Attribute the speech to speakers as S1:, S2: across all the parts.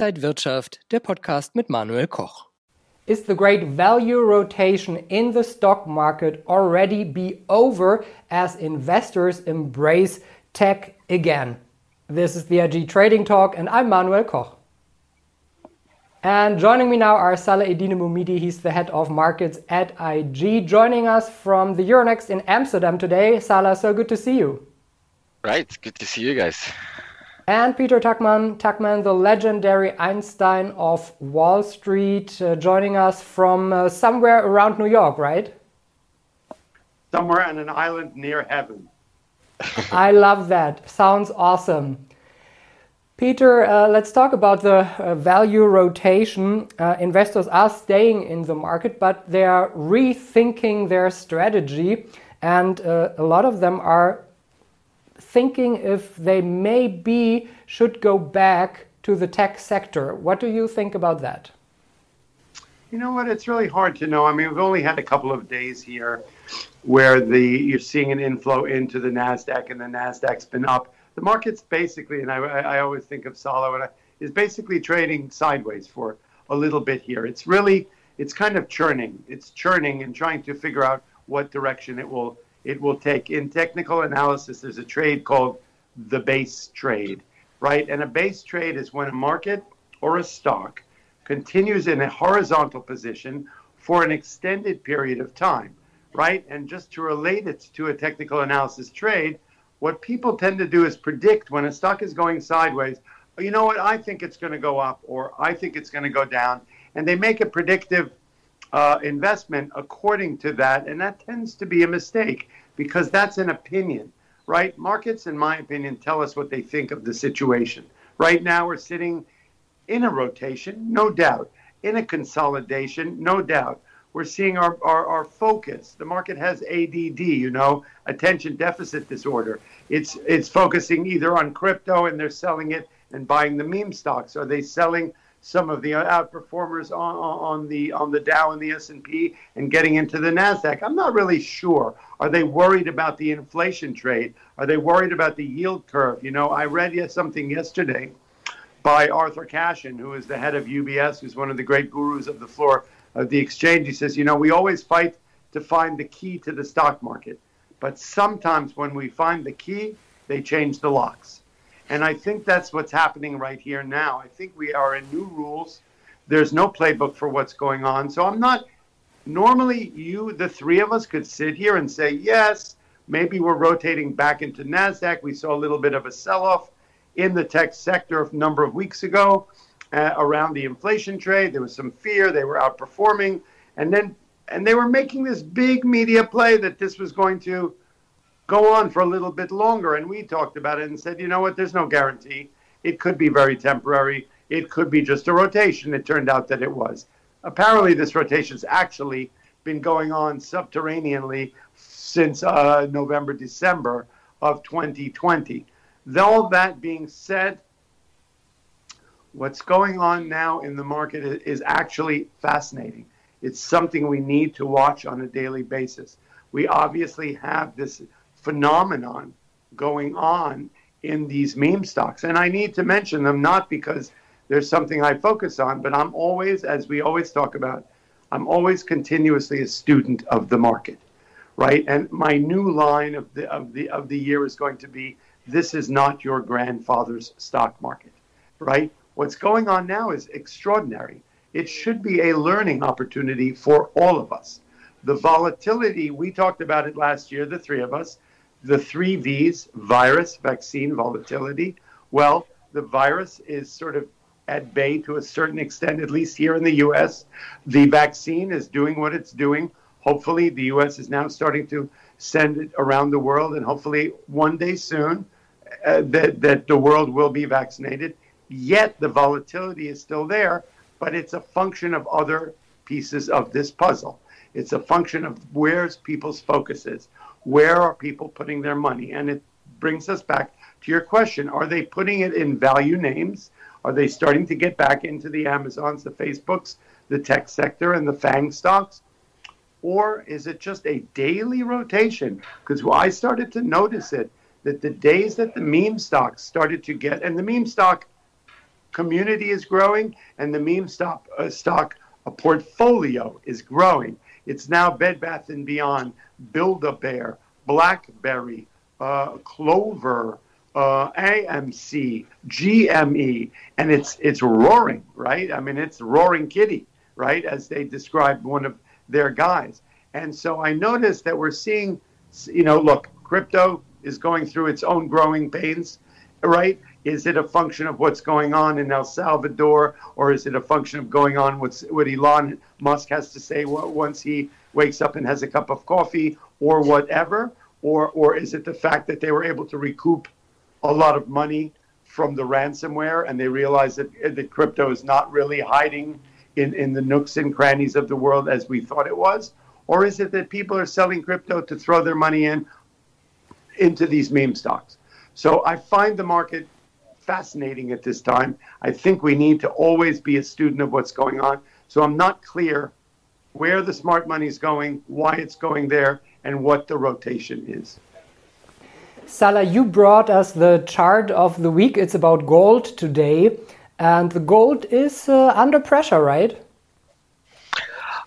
S1: Inside Wirtschaft, der Podcast mit Manuel Koch.
S2: Is the great value rotation in the stock market already be over as investors embrace tech again? This is the IG Trading Talk, and I'm Manuel Koch. And joining me now are Salah Eddine Bouhmidi. He's the head of markets at IG, joining us from the Euronext in Amsterdam today. Salah, so good to see you.
S3: Right, good to see you guys.
S2: And Peter Tuckman, Tuchman, the legendary Einstein of Wall Street, uh, joining us from uh, somewhere around New York, right?
S4: Somewhere on an island near heaven.
S2: I love that. Sounds awesome. Peter, uh, let's talk about the uh, value rotation. Uh, investors are staying in the market, but they are rethinking their strategy, and uh, a lot of them are thinking if they maybe should go back to the tech sector. What do you think about that?
S4: You know what? It's really hard to know. I mean, we've only had a couple of days here where the you're seeing an inflow into the Nasdaq, and the Nasdaq's been up the market's basically, and I, I always think of Salah, and I, is basically trading sideways for a little bit here. It's really, it's kind of churning. It's churning and trying to figure out what direction it will it will take. In technical analysis, there's a trade called the base trade, right? And a base trade is when a market or a stock continues in a horizontal position for an extended period of time, right? And just to relate it to a technical analysis trade, what people tend to do is predict when a stock is going sideways. Oh, you know what? I think it's going to go up, or I think it's going to go down, and they make a predictive uh, investment according to that, and that tends to be a mistake because that's an opinion, right? Markets, in my opinion, tell us what they think of the situation. Right now, we're sitting in a rotation, no doubt, in a consolidation, no doubt we're seeing our, our, our focus. The market has ADD, you know, attention deficit disorder. It's it's focusing either on crypto and they're selling it and buying the meme stocks. Are they selling some of the uh, outperformers on, on the on the Dow and the S&P and getting into the Nasdaq? I'm not really sure. Are they worried about the inflation trade? Are they worried about the yield curve? You know, I read something yesterday by Arthur Cashin, who is the head of UBS, who's one of the great gurus of the floor of the exchange. He says, you know, we always fight to find the key to the stock market, but sometimes when we find the key, they change the locks. And I think that's what's happening right here now. I think we are in new rules. There's no playbook for what's going on. So I'm not normally you the three of us could sit here and say, yes, maybe we're rotating back into Nasdaq. We saw a little bit of a sell-off in the tech sector a number of weeks ago uh, around the inflation trade. There was some fear they were outperforming, and then and they were making this big media play that this was going to go on for a little bit longer. And we talked about it and said, you know what? There's no guarantee. It could be very temporary. It could be just a rotation. It turned out that it was. Apparently, this rotation has actually been going on subterraneanly since uh, November, December of 2020. All that being said, what's going on now in the market is actually fascinating. It's something we need to watch on a daily basis. We obviously have this phenomenon going on in these meme stocks. And I need to mention them not because there's something I focus on, but I'm always, as we always talk about, I'm always continuously a student of the market, right? And my new line of the of the of the year is going to be this is not your grandfather's stock market, right? What's going on now is extraordinary. It should be a learning opportunity for all of us. The volatility, we talked about it last year, the three of us, the three V's virus, vaccine, volatility. Well, the virus is sort of at bay to a certain extent, at least here in the US. The vaccine is doing what it's doing. Hopefully, the US is now starting to send it around the world, and hopefully, one day soon, uh, that, that the world will be vaccinated. Yet the volatility is still there, but it's a function of other pieces of this puzzle. It's a function of where's people's focus is. Where are people putting their money? And it brings us back to your question. Are they putting it in value names? Are they starting to get back into the Amazons, the Facebooks, the tech sector, and the FANG stocks? Or is it just a daily rotation? Because I started to notice it that the days that the meme stocks started to get, and the meme stock community is growing and the meme stock, uh, stock a portfolio is growing. It's now Bed Bath and Beyond, Build-A-Bear, BlackBerry, uh, Clover, uh, AMC, GME, and it's it's roaring, right? I mean, it's roaring kitty, right? As they described one of their guys. And so I noticed that we're seeing, you know, look, crypto is going through its own growing pains, right? Is it a function of what's going on in El Salvador, or is it a function of going on what Elon Musk has to say once he wakes up and has a cup of coffee, or whatever? Or, or is it the fact that they were able to recoup a lot of money from the ransomware and they realize that, eh, that crypto is not really hiding in, in the nooks and crannies of the world as we thought it was? Or is it that people are selling crypto to throw their money in into these meme stocks? So I find the market fascinating at this time. I think we need to always be a student of what's going on. So I'm not clear where the smart money is going, why it's going there, and what the rotation is.
S2: Salah, you brought us the chart of the week. It's about gold today, and the gold is uh, under pressure, right?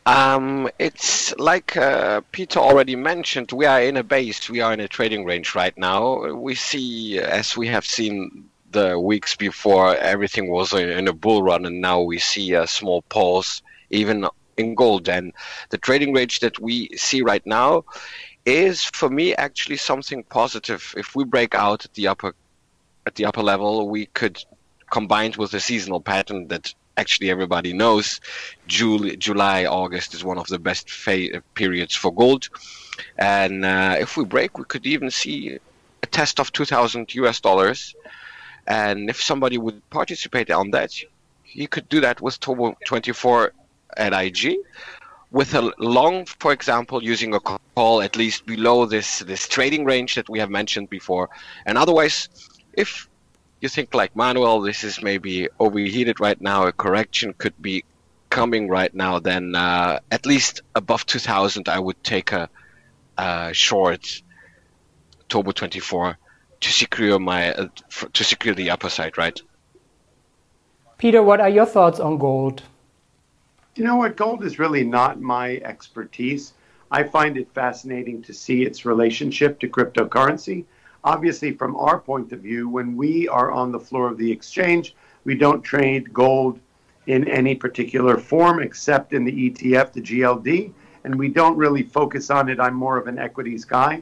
S3: Um, it's like uh, Peter already mentioned, we are in a base, we are in a trading range right now. We see, as we have seen the weeks before, everything was in a bull run, and now we see a small pause, even in gold. And the trading range that we see right now is, for me, actually something positive. If we break out at the upper at the upper level, we could combined with the seasonal pattern that actually everybody knows July, July August is one of the best fa- periods for gold. And uh, if we break, we could even see a test of 2,000 US dollars. And if somebody would participate on that, you could do that with Turbo 24 at IG. With a long, for example, using a call at least below this this trading range that we have mentioned before, and otherwise, if you think like Manuel, this is maybe overheated right now. A correction could be coming right now. Then uh, at least above 2000, I would take a, a short Turbo 24 to secure my uh, to secure the upper side, right?
S2: Peter, what are your thoughts on gold?
S4: You know what? Gold is really not my expertise. I find it fascinating to see its relationship to cryptocurrency obviously, from our point of view, when we are on the floor of the exchange, we don't trade gold in any particular form except in the ETF, the GLD, and we don't really focus on it. I'm more of an equities guy,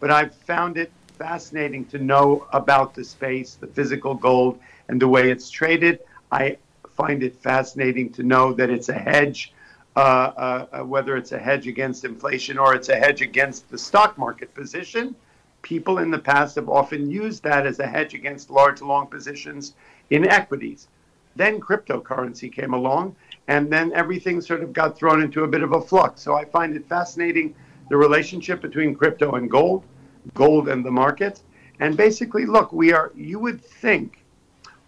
S4: but I've found it fascinating to know about the space, the physical gold, and the way it's traded. I find it fascinating to know that it's a hedge, uh, uh, uh whether it's a hedge against inflation or it's a hedge against the stock market position people in the past have often used that as a hedge against large long positions in equities. Then cryptocurrency came along, and then everything sort of got thrown into a bit of a flux. So I find it fascinating the relationship between crypto and gold, gold and the market. And basically, look, we are, you would think,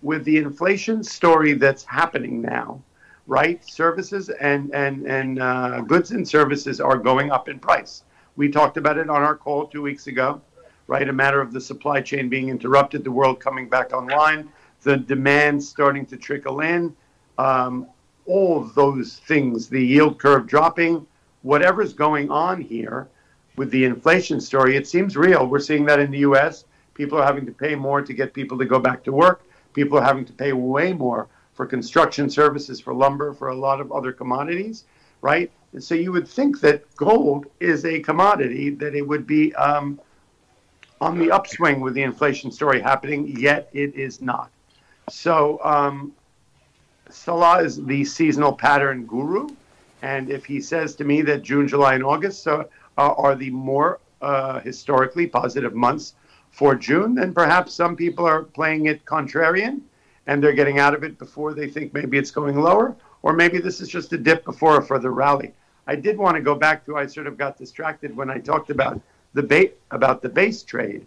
S4: with the inflation story that's happening now, right? Services and, and, and uh, goods and services are going up in price. We talked about it on our call two weeks ago right? A matter of the supply chain being interrupted, the world coming back online, the demand starting to trickle in, um, all those things, the yield curve dropping, whatever's going on here with the inflation story, it seems real. We're seeing that in the US. People are having to pay more to get people to go back to work. People are having to pay way more for construction services, for lumber, for a lot of other commodities, right? And so you would think that gold is a commodity, that it would be um, on the upswing with the inflation story happening, yet it is not. So um, Salah is the seasonal pattern guru, and if he says to me that June, July, and August uh, are the more uh, historically positive months for June, then perhaps some people are playing it contrarian and they're getting out of it before they think maybe it's going lower, or maybe this is just a dip before a further rally. I did want to go back to I sort of got distracted when I talked about the ba- about the base trade.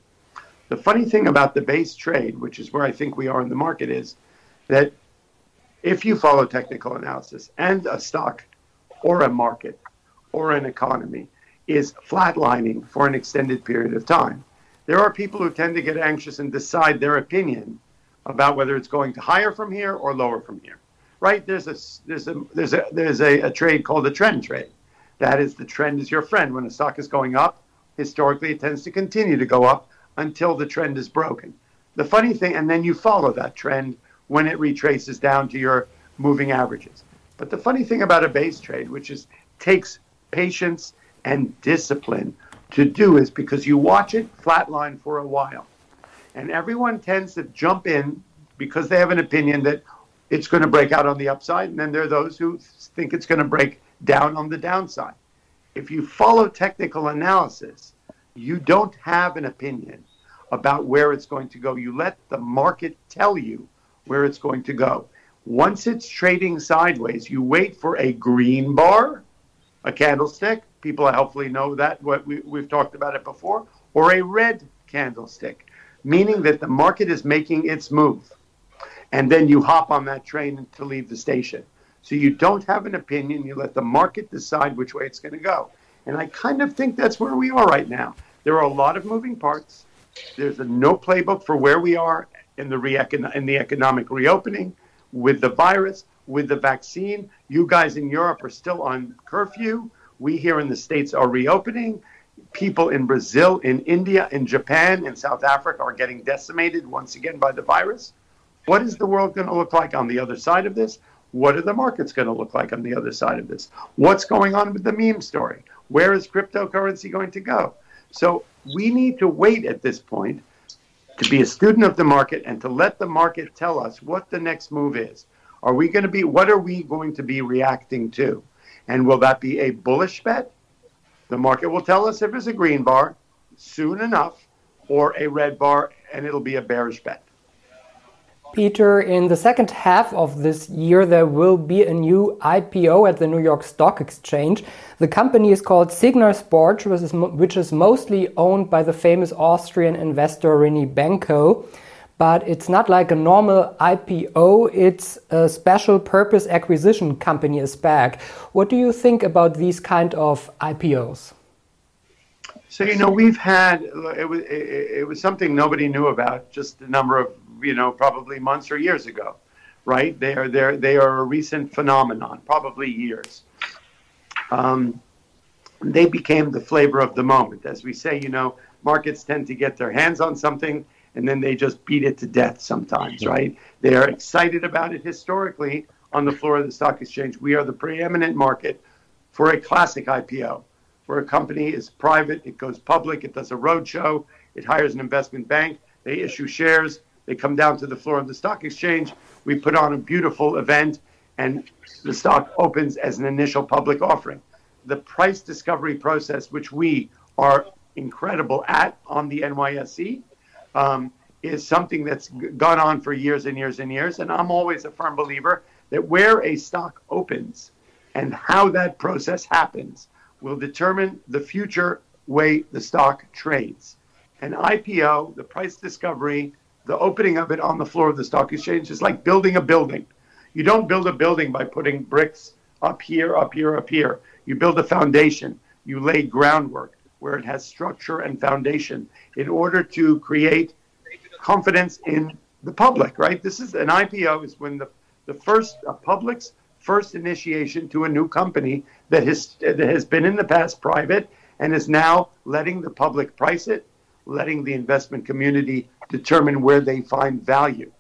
S4: The funny thing about the base trade, which is where I think we are in the market, is that if you follow technical analysis and a stock or a market or an economy is flatlining for an extended period of time, there are people who tend to get anxious and decide their opinion about whether it's going to higher from here or lower from here. Right? There's a there's a there's a there's a, a trade called a trend trade. That is the trend is your friend. When a stock is going up, historically it tends to continue to go up until the trend is broken. The funny thing, and then you follow that trend when it retraces down to your moving averages. But the funny thing about a base trade, which is takes patience and discipline to do, is because you watch it flatline for a while. And everyone tends to jump in because they have an opinion that it's going to break out on the upside. And then there are those who think it's going to break down on the downside. If you follow technical analysis, you don't have an opinion about where it's going to go. You let the market tell you where it's going to go. Once it's trading sideways, you wait for a green bar, a candlestick. People hopefully know that what we, we've talked about it before, or a red candlestick, meaning that the market is making its move. And then you hop on that train to leave the station. So you don't have an opinion. You let the market decide which way it's going to go. And I kind of think that's where we are right now. There are a lot of moving parts. There's a no playbook for where we are in the, re- in the economic reopening with the virus, with the vaccine. You guys in Europe are still on curfew. We here in the States are reopening. People in Brazil, in India, in Japan, in South Africa are getting decimated once again by the virus. What is the world going to look like on the other side of this? What are the markets going to look like on the other side of this? What's going on with the meme story? Where is cryptocurrency going to go? So we need to wait at this point to be a student of the market and to let the market tell us what the next move is. Are we going to be, what are we going to be reacting to? And will that be a bullish bet? The market will tell us if it's a green bar soon enough or a red bar and it'll be a bearish bet.
S2: Peter, in the second half of this year, there will be a new IPO at the New York Stock Exchange. The company is called Signa Sport, which is, which is mostly owned by the famous Austrian investor René Benko. But it's not like a normal IPO, it's a special purpose acquisition company, a SPAC. What do you think about these kind of IPOs?
S4: So you know we've had it was it, was something nobody knew about just a number of you know, probably months or years ago, right? They are they they are a recent phenomenon, probably years. Um, they became the flavor of the moment, as we say. You know, markets tend to get their hands on something and then they just beat it to death sometimes, right? They are excited about it historically on the floor of the stock exchange. We are the preeminent market for a classic IPO, where a company is private, it goes public, it does a roadshow, it hires an investment bank, they issue shares, they come down to the floor of the stock exchange. We put on a beautiful event, and the stock opens as an initial public offering. The price discovery process, which we are incredible at on the NYSE, um, is something that's gone on for years and years and years. And I'm always a firm believer that where a stock opens and how that process happens will determine the future way the stock trades. An IPO, the price discovery, the opening of it on the floor of the stock exchange is like building a building. You don't build a building by putting bricks up here, up here, up here. You build a foundation. You lay groundwork where it has structure and foundation in order to create confidence in the public, right? This is an IPO is when the, the first public's first initiation to a new company that has that has been in the past private and is now letting the public price it, letting the investment community determine where they find value.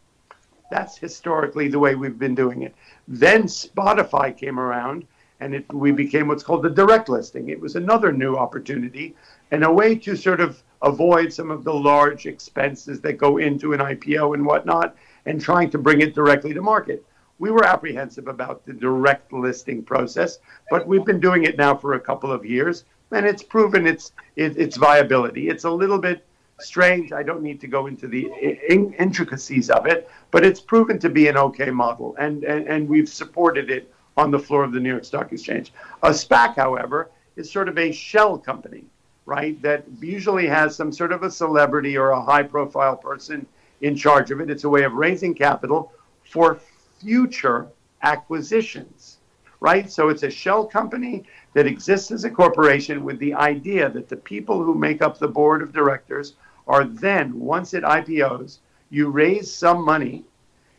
S4: That's historically the way we've been doing it. Then Spotify came around and it, we became what's called the direct listing. It was another new opportunity and a way to sort of avoid some of the large expenses that go into an IPO and whatnot and trying to bring it directly to market. We were apprehensive about the direct listing process, but we've been doing it now for a couple of years and it's proven its, its viability. It's a little bit strange. I don't need to go into the in- intricacies of it, but it's proven to be an okay model, and, and, and we've supported it on the floor of the New York Stock Exchange. A SPAC, however, is sort of a shell company, right, that usually has some sort of a celebrity or a high profile person in charge of it. It's a way of raising capital for future acquisitions, right? So it's a shell company that exists as a corporation with the idea that the people who make up the board of directors are then, once it IPOs, You raise some money,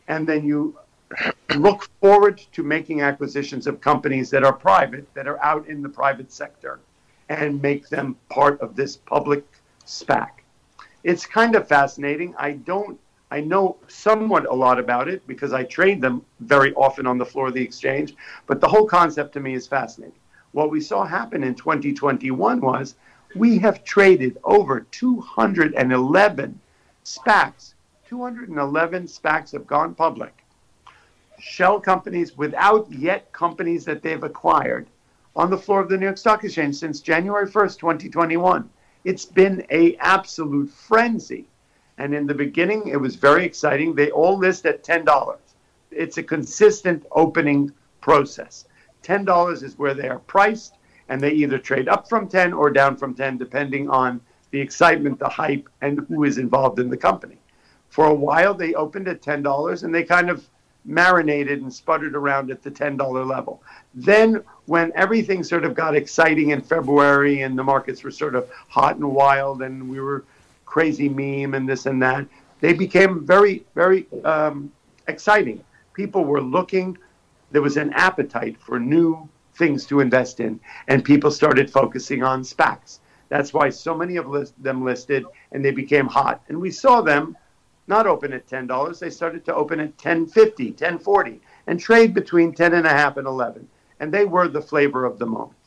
S4: and then you look forward to making acquisitions of companies that are private, that are out in the private sector, and make them part of this public SPAC. It's kind of fascinating. I don't, I know somewhat a lot about it because I trade them very often on the floor of the exchange, but the whole concept to me is fascinating. What we saw happen in 2021 was we have traded over 211 SPACs. 211 SPACs have gone public shell companies without yet companies that they've acquired on the floor of the New York Stock Exchange since January 1st, 2021. It's been a absolute frenzy. And in the beginning, it was very exciting. They all list at $10. It's a consistent opening process. $10 is where they are priced, and they either trade up from 10 or down from 10, depending on the excitement, the hype, and who is involved in the company. For a while, they opened at $10 and they kind of marinated and sputtered around at the $10 level. Then, when everything sort of got exciting in February and the markets were sort of hot and wild and we were crazy meme and this and that, they became very, very um, exciting. People were looking, there was an appetite for new things to invest in, and people started focusing on SPACs. That's why so many of them listed and they became hot. And we saw them not open at $10. They started to open at 10.50, 10.40, and trade between 10 and a half and 11. And they were the flavor of the moment.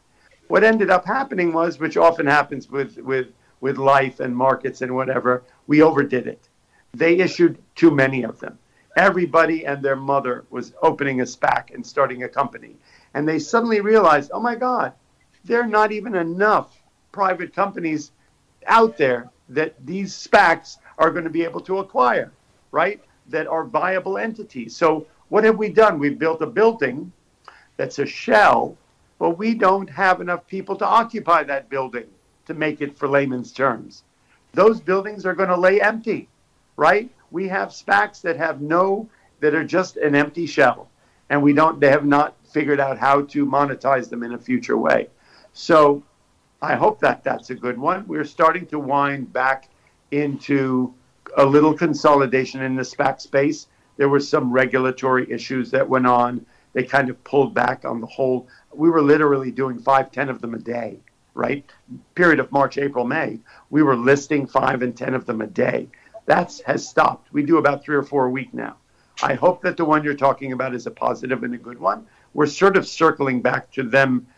S4: What ended up happening was, which often happens with, with, with life and markets and whatever, we overdid it. They issued too many of them. Everybody and their mother was opening a SPAC and starting a company. And they suddenly realized, oh my God, there are not even enough private companies out there that these SPACs are going to be able to acquire, right? That are viable entities. So what have we done? We've built a building that's a shell, but we don't have enough people to occupy that building to make it for layman's terms. Those buildings are going to lay empty, right? We have SPACs that have no, that are just an empty shell, and we don't, they have not figured out how to monetize them in a future way. So I hope that that's a good one. We're starting to wind back into a little consolidation in the SPAC space. There were some regulatory issues that went on. They kind of pulled back on the whole. We were literally doing five, ten of them a day, right? Period of March, April, May. We were listing five and ten of them a day. That has stopped. We do about three or four a week now. I hope that the one you're talking about is a positive and a good one. We're sort of circling back to them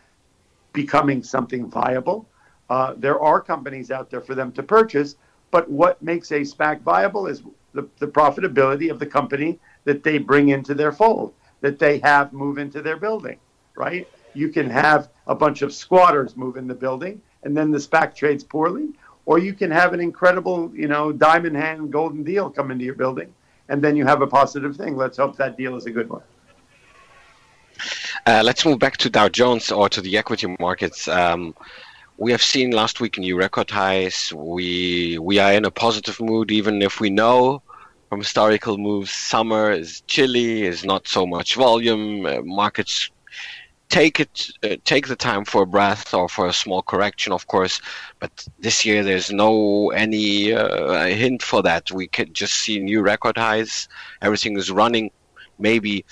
S4: becoming something viable. Uh, there are companies out there for them to purchase, but what makes a SPAC viable is the, the profitability of the company that they bring into their fold, that they have move into their building, right? You can have a bunch of squatters move in the building and then the SPAC trades poorly, or you can have an incredible, you know, diamond hand golden deal come into your building and then you have a positive thing. Let's hope that deal is a good one.
S3: Uh, let's move back to Dow Jones or to the equity markets. Um, we have seen last week new record highs. We we are in a positive mood, even if we know from historical moves summer is chilly, is not so much volume. Uh, markets take it uh, take the time for a breath or for a small correction, of course. But this year there's no any uh, hint for that. We can just see new record highs. Everything is running, maybe.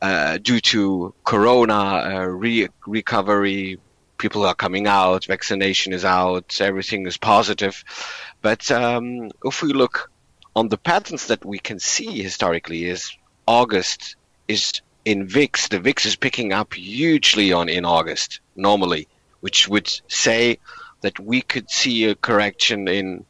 S3: Uh, due to corona uh, re- recovery people are coming out, vaccination is out, everything is positive. But um, if we look on the patterns that we can see historically, is August is in VIX, the VIX is picking up hugely on in August normally, which would say that we could see a correction in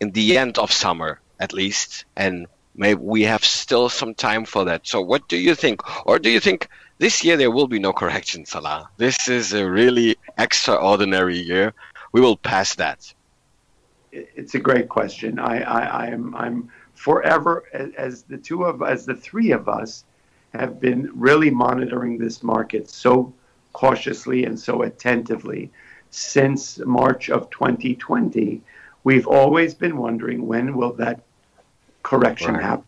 S3: in the end of summer at least, and maybe we have still some time for that. So, what do you think, or do you think? this year there will be no correction, Salah. This is a really extraordinary year. We will pass that.
S4: It's a great question. I, I, I am I'm forever as the two of as the three of us have been really monitoring this market so cautiously and so attentively since March of 2020. We've always been wondering when will that correction right. happen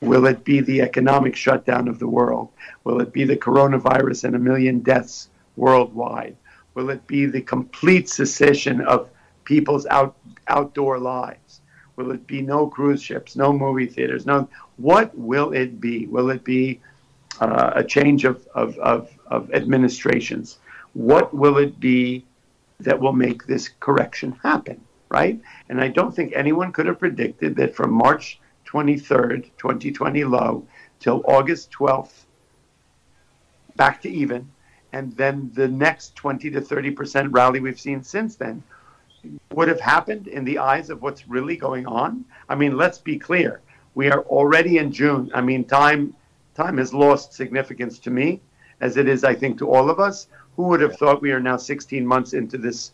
S4: Will it be the economic shutdown of the world? Will it be the coronavirus and a million deaths worldwide? Will it be the complete cessation of people's out, outdoor lives? Will it be no cruise ships, no movie theaters? No. What will it be? Will it be uh, a change of, of, of, of administrations? What will it be that will make this correction happen? Right? And I don't think anyone could have predicted that from March 23rd, 2020 low, till August 12th, back to even, and then the next 20 to 30 percent rally we've seen since then would have happened in the eyes of what's really going on. I mean, let's be clear. We are already in June. I mean, time time has lost significance to me, as it is, I think, to all of us. Who would have thought we are now 16 months into this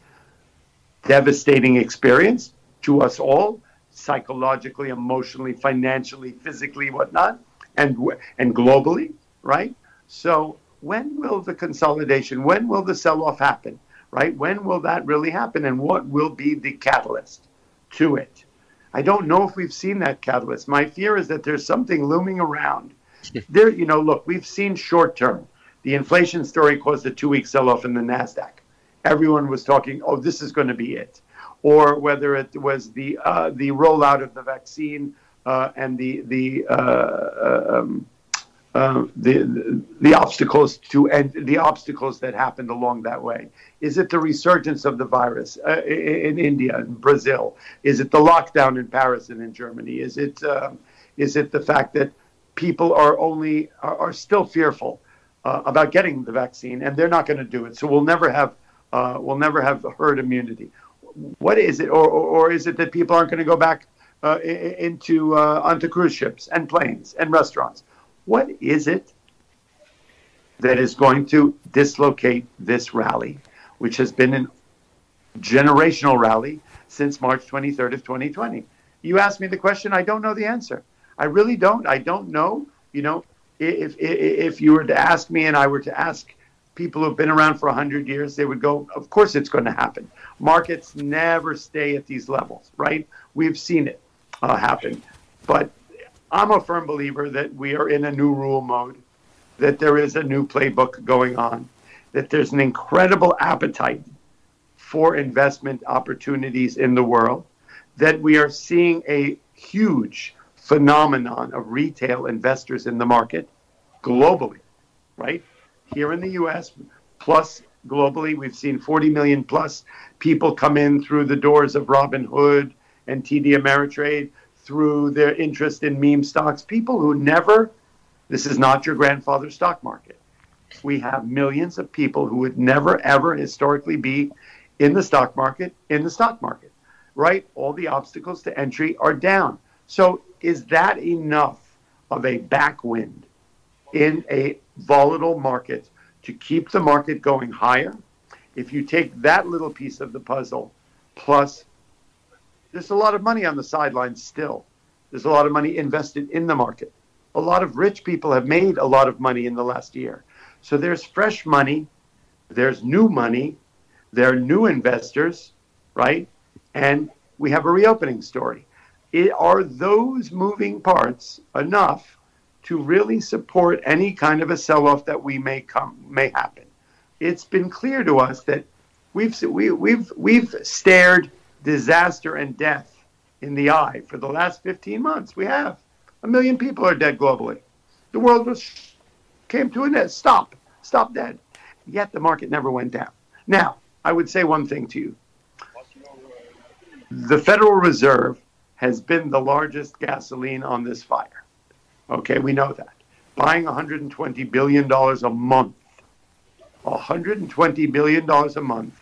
S4: devastating experience to us all, psychologically, emotionally, financially, physically, whatnot, and and globally, right? So when will the consolidation, when will the sell off happen, right? When will that really happen and what will be the catalyst to it? I don't know if we've seen that catalyst. My fear is that there's something looming around. there, you know, look, we've seen short term. The inflation story caused a two week sell off in the NASDAQ. Everyone was talking, oh, this is going to be it. Or whether it was the, uh, the rollout of the vaccine uh, and the, the, uh, um, uh, the, the obstacles to and the obstacles that happened along that way? Is it the resurgence of the virus uh, in India and Brazil? Is it the lockdown in Paris and in Germany? Is it um, is it the fact that people are only are, are still fearful uh, about getting the vaccine and they're not going to do it? So we'll never have we'll never have herd immunity. What is it, or, or, or is it that people aren't going to go back uh, into onto cruise ships and planes and restaurants? What is it that is going to dislocate this rally, which has been a generational rally since March 23rd of 2020? You asked me the question, I don't know the answer. I really don't. I don't know. You know, if, if, if you were to ask me and I were to ask people who've been around for 100 years, they would go, of course it's going to happen. Markets never stay at these levels, right? We've seen it uh, happen. But I'm a firm believer that we are in a new rule mode, that there is a new playbook going on, that there's an incredible appetite for investment opportunities in the world, that we are seeing a huge phenomenon of retail investors in the market globally, right? Here in the US, plus globally, we've seen 40 million plus people come in through the doors of Robinhood and TD Ameritrade through their interest in meme stocks, people who never, this is not your grandfather's stock market. We have millions of people who would never, ever historically be in the stock market, in the stock market, right? All the obstacles to entry are down. So, is that enough of a backwind in a volatile market to keep the market going higher? If you take that little piece of the puzzle plus there's a lot of money on the sidelines still. There's a lot of money invested in the market. A lot of rich people have made a lot of money in the last year. So there's fresh money, there's new money, there are new investors, right? And we have a reopening story. It, are those moving parts enough to really support any kind of a sell-off that we may come may happen? It's been clear to us that we've we, we've we've stared disaster and death in the eye for the last 15 months. We have. A million people are dead globally. The world was came to an end. Stop. Stop dead. Yet the market never went down. Now, I would say one thing to you. The Federal Reserve has been the largest gasoline on this fire. Okay, we know that. Buying $120 billion a month. $120 billion a month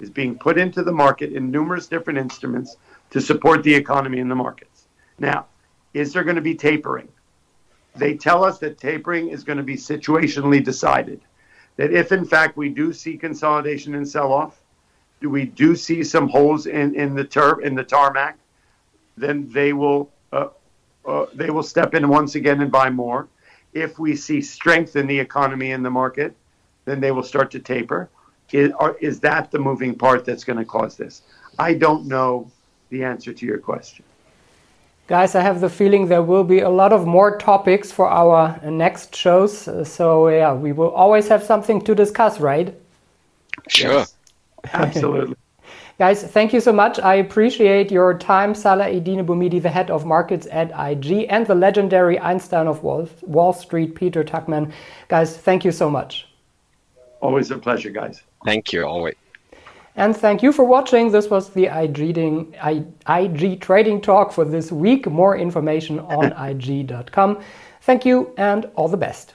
S4: is being put into the market in numerous different instruments to support the economy in the markets. Now, is there going to be tapering? They tell us that tapering is going to be situationally decided. That if in fact we do see consolidation and sell off, do we do see some holes in, in the tur- in the tarmac, then they will uh, uh, they will step in once again and buy more. If we see strength in the economy and the market, then they will start to taper. Is, are, is that the moving part that's going to cause this? I don't know the answer to your question.
S2: Guys, I have the feeling there will be a lot of more topics for our next shows. So, yeah, we will always have something to discuss, right?
S3: Sure.
S4: Yes. Absolutely.
S2: Guys, thank you so much. I appreciate your time, Salah Eddine Bouhmidi, the head of markets at IG, and the legendary Einstein of Wall, Wall Street, Peter Tuchman. Guys, thank you so much.
S4: Always a pleasure, guys.
S3: Thank you. Always.
S2: And thank you for watching. This was the IG, IG Trading Talk for this week. More information on IG.com. Thank you and all the best.